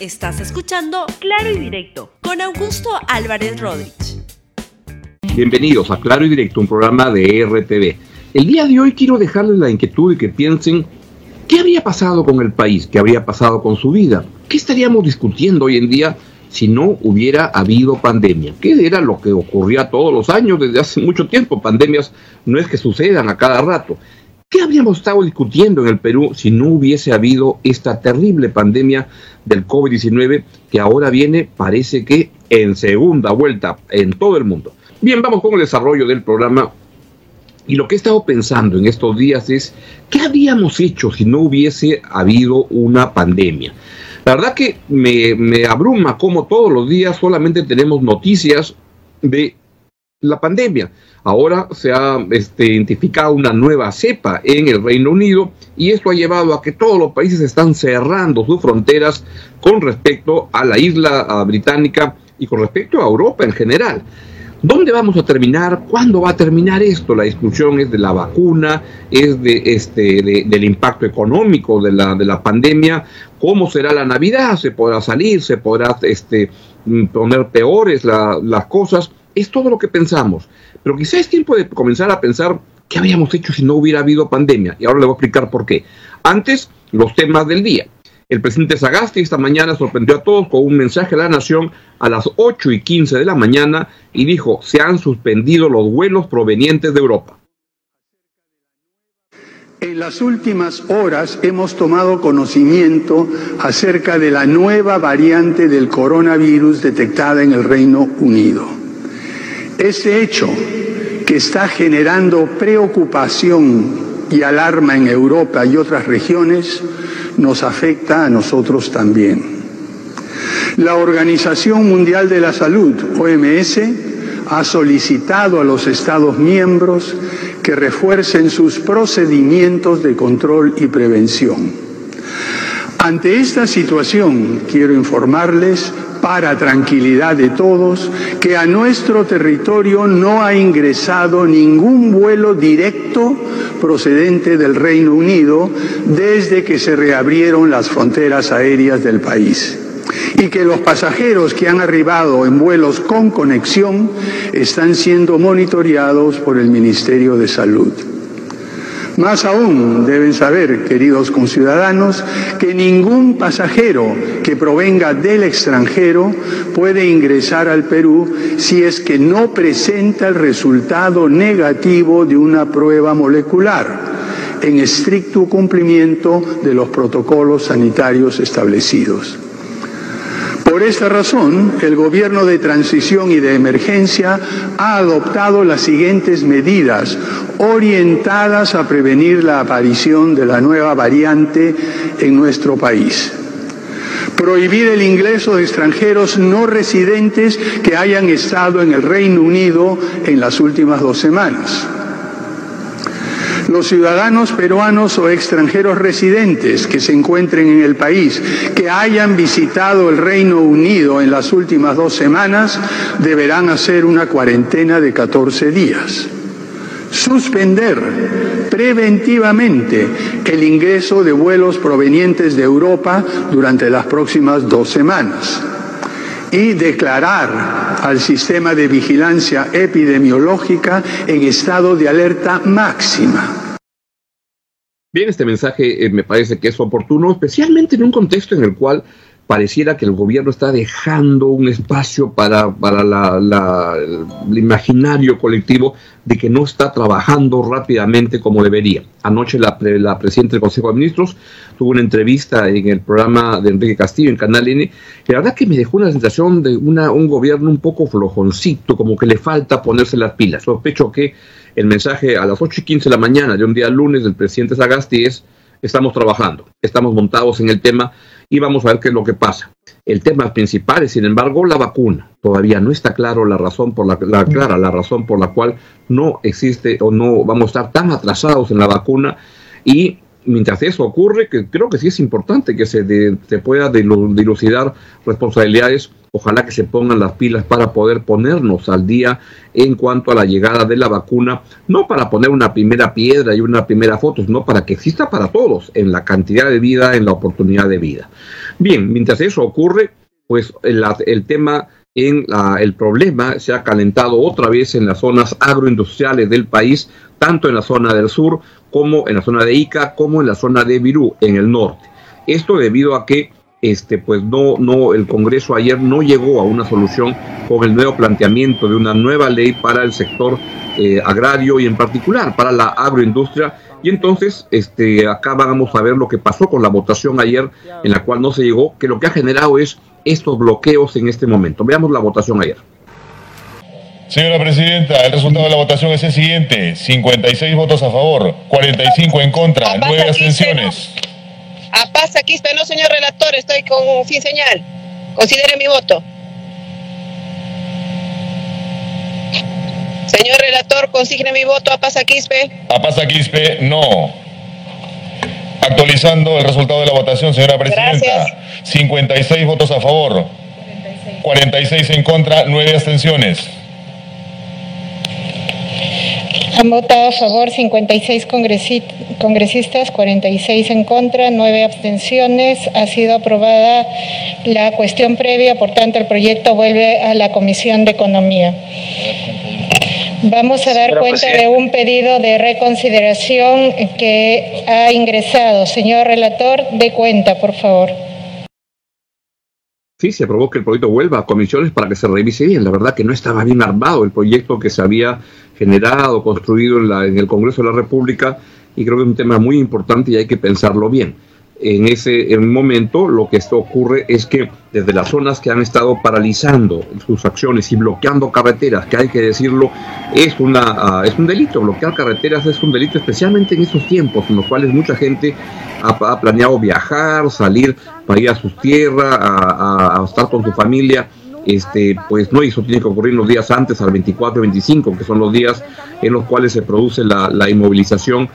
Estás escuchando Claro y Directo con Augusto Álvarez Rodríguez. Bienvenidos a Claro y Directo, un programa de RTV. El día de hoy quiero dejarles la inquietud de que piensen qué habría pasado con el país, qué habría pasado con su vida, qué estaríamos discutiendo hoy en día si no hubiera habido pandemia. ¿Qué era lo que ocurría todos los años desde hace mucho tiempo? Pandemias no es que sucedan a cada rato. ¿Qué habríamos estado discutiendo en el Perú si no hubiese habido esta terrible pandemia del COVID-19 que ahora viene, parece que en segunda vuelta en todo el mundo? Bien, vamos con el desarrollo del programa. Y lo que he estado pensando en estos días es, ¿qué habríamos hecho si no hubiese habido una pandemia? La verdad que me, me abruma como todos los días solamente tenemos noticias de la pandemia. Ahora se ha este, identificado una nueva cepa en el Reino Unido y esto ha llevado a que todos los países están cerrando sus fronteras con respecto a la isla británica y con respecto a Europa en general. ¿Dónde vamos a terminar? ¿Cuándo va a terminar esto? La discusión es de la vacuna, es de este, del impacto económico de la, de la pandemia, cómo será la Navidad, se podrá salir, se podrá este, poner peores las cosas es todo lo que pensamos. Pero quizás es tiempo de comenzar a pensar qué habíamos hecho si no hubiera habido pandemia. Y ahora le voy a explicar por qué. Antes, los temas del día. El presidente Sagasti esta mañana sorprendió a todos con un mensaje a la nación a las 8 y 15 de la mañana y dijo, se han suspendido los vuelos provenientes de Europa. En las últimas horas hemos tomado conocimiento acerca de la nueva variante del coronavirus detectada en el Reino Unido. Este hecho, que está generando preocupación y alarma en Europa y otras regiones, nos afecta a nosotros también. La Organización Mundial de la Salud, OMS, ha solicitado a los Estados miembros que refuercen sus procedimientos de control y prevención. Ante esta situación, quiero informarles para tranquilidad de todos, que a nuestro territorio no ha ingresado ningún vuelo directo procedente del Reino Unido desde que se reabrieron las fronteras aéreas del país y que los pasajeros que han arribado en vuelos con conexión están siendo monitoreados por el Ministerio de Salud. Más aún, deben saber, queridos conciudadanos, que ningún pasajero que provenga del extranjero puede ingresar al Perú si es que no presenta el resultado negativo de una prueba molecular en estricto cumplimiento de los protocolos sanitarios establecidos. Por esta razón, el gobierno de transición y de emergencia ha adoptado las siguientes medidas orientadas a prevenir la aparición de la nueva variante en nuestro país. Prohibir el ingreso de extranjeros no residentes que hayan estado en el Reino Unido en las últimas dos semanas los ciudadanos peruanos o extranjeros residentes que se encuentren en el país, que hayan visitado el Reino Unido en las últimas dos semanas, deberán hacer una cuarentena de 14 días. Suspender preventivamente el ingreso de vuelos provenientes de Europa durante las próximas dos semanas y declarar al sistema de vigilancia epidemiológica en estado de alerta máxima. Bien, este mensaje eh, me parece que es oportuno, especialmente en un contexto en el cual pareciera que el gobierno está dejando un espacio para, para la, el imaginario colectivo de que no está trabajando rápidamente como debería. Anoche la, la presidenta del Consejo de Ministros tuvo una entrevista en el programa de Enrique Castillo en Canal N, y la verdad que me dejó una sensación de una, un gobierno un poco flojoncito, como que le falta ponerse las pilas. Sospecho que el mensaje a las 8 y 15 de la mañana de un día lunes del presidente Sagasti es estamos trabajando, estamos montados en el tema y vamos a ver qué es lo que pasa. El tema principal es, sin embargo, la vacuna. Todavía no está claro la razón por la, clara la razón por la cual no existe o no vamos a estar tan atrasados en la vacuna y mientras eso ocurre, que creo que sí es importante que se, se pueda dilucidar responsabilidades, ojalá que se pongan las pilas para poder ponernos al día en cuanto a la llegada de la vacuna, no para poner una primera piedra y una primera foto, sino para que exista para todos en la cantidad de vida, en la oportunidad de vida. Bien, mientras eso ocurre, pues el, el tema en el problema se ha calentado otra vez en las zonas agroindustriales del país, tanto en la zona del sur como en la zona de Ica, como en la zona de Virú, en el norte. Esto debido a que este, pues no, no, el Congreso ayer no llegó a una solución con el nuevo planteamiento de una nueva ley para el sector eh, agrario y en particular para la agroindustria. Y entonces, este, acá vamos a ver lo que pasó con la votación ayer, en la cual no se llegó, que lo que ha generado es estos bloqueos en este momento. Veamos la votación ayer. Señora Presidenta, el resultado de la votación es el siguiente. 56 votos a favor, 45 en contra, 9 abstenciones. A paz aquí, no, señor relator, estoy con fin señal. Considere mi voto. Señor relator, consigne mi voto a Pasa Quispe. A Pasa Quispe, no. Actualizando el resultado de la votación, señora Presidenta. 56 votos a favor, 46 en contra, 9 abstenciones. Han votado a favor 56 congresistas, 46 en contra, 9 abstenciones. Ha sido aprobada la cuestión previa, por tanto el proyecto vuelve a la Comisión de Economía. Vamos a dar cuenta de un pedido de reconsideración que ha ingresado. Señor relator, de cuenta, por favor. Sí, se aprobó que el proyecto vuelva a comisiones para que se revise bien. La verdad que no estaba bien armado el proyecto que se había generado, construido en, la, en el Congreso de la República y creo que es un tema muy importante y hay que pensarlo bien en ese momento lo que esto ocurre es que desde las zonas que han estado paralizando sus acciones y bloqueando carreteras, que hay que decirlo, es, una, ah, es un delito. Bloquear carreteras es un delito, especialmente en esos tiempos en los cuales mucha gente ha, planeado viajar, salir para ir a sus tierras, a, estar con su familia. Este, pues no, eso tiene que ocurrir los días antes, al 24 y 25, que son los días en los cuales se produce la, la inmovilización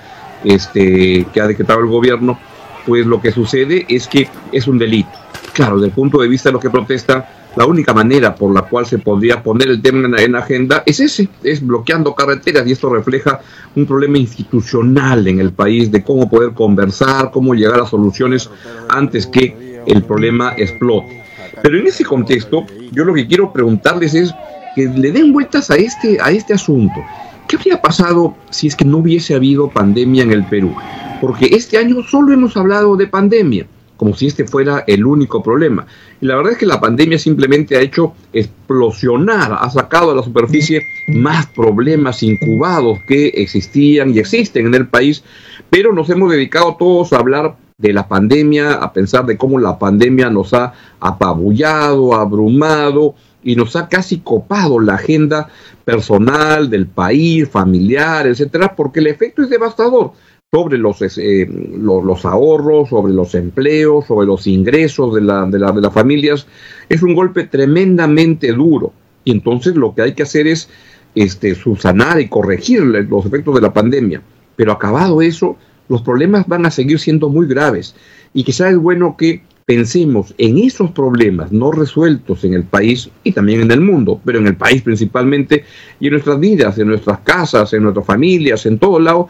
este, que ha decretado el gobierno pues lo que sucede es que es un delito. Claro, desde el punto de vista de lo que protesta, la única manera por la cual se podría poner el tema en la agenda es ese, es bloqueando carreteras y esto refleja un problema institucional en el país de cómo poder conversar, cómo llegar a soluciones antes que el problema explote. Pero en ese contexto, yo lo que quiero preguntarles es que le den vueltas a este, a este asunto. ¿Qué habría pasado si es que no hubiese habido pandemia en el Perú? Porque este año solo hemos hablado de pandemia, como si este fuera el único problema. Y la verdad es que la pandemia simplemente ha hecho explosionar, ha sacado a la superficie más problemas incubados que existían y existen en el país, pero nos hemos dedicado todos a hablar de la pandemia, a pensar de cómo la pandemia nos ha apabullado, abrumado, y nos ha casi copado la agenda personal del país, familiar, etcétera, porque el efecto es devastador sobre los, eh, los, ahorros, sobre los empleos, sobre los ingresos de, la, de, de las familias. Es un golpe tremendamente duro. Y entonces lo que hay que hacer es este, subsanar y corregir los efectos de la pandemia. Pero acabado eso, los problemas van a seguir siendo muy graves. Y quizá es bueno que pensemos en esos problemas no resueltos en el país y también en el mundo, pero en el país principalmente, y en nuestras vidas, en nuestras casas, en nuestras familias, en todo lado,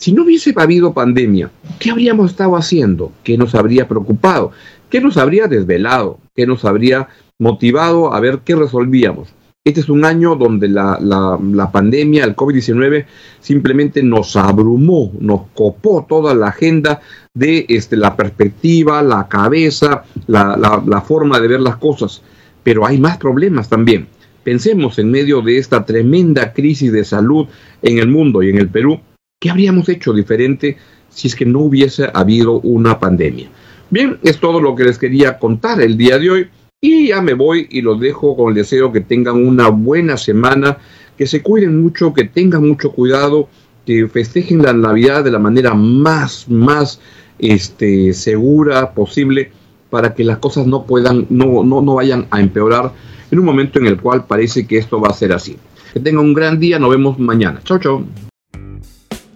si no hubiese habido pandemia, ¿qué habríamos estado haciendo? ¿Qué nos habría preocupado? ¿Qué nos habría desvelado? ¿Qué nos habría motivado a ver qué resolvíamos? Este es un año donde la, la, pandemia, el COVID-19, simplemente nos abrumó, nos copó toda la agenda de este, la perspectiva, la cabeza, la, la forma de ver las cosas. Pero hay más problemas también. Pensemos en medio de esta tremenda crisis de salud en el mundo y en el Perú, ¿qué habríamos hecho diferente si es que no hubiese habido una pandemia? Bien, es todo lo que les quería contar el día de hoy. Y ya me voy y los dejo con el deseo que tengan una buena semana, que se cuiden mucho, que tengan mucho cuidado, que festejen la Navidad de la manera más, más este, segura posible para que las cosas no puedan, no, no, no vayan a empeorar en un momento en el cual parece que esto va a ser así. Que tengan un gran día, nos vemos mañana. Chao, chao.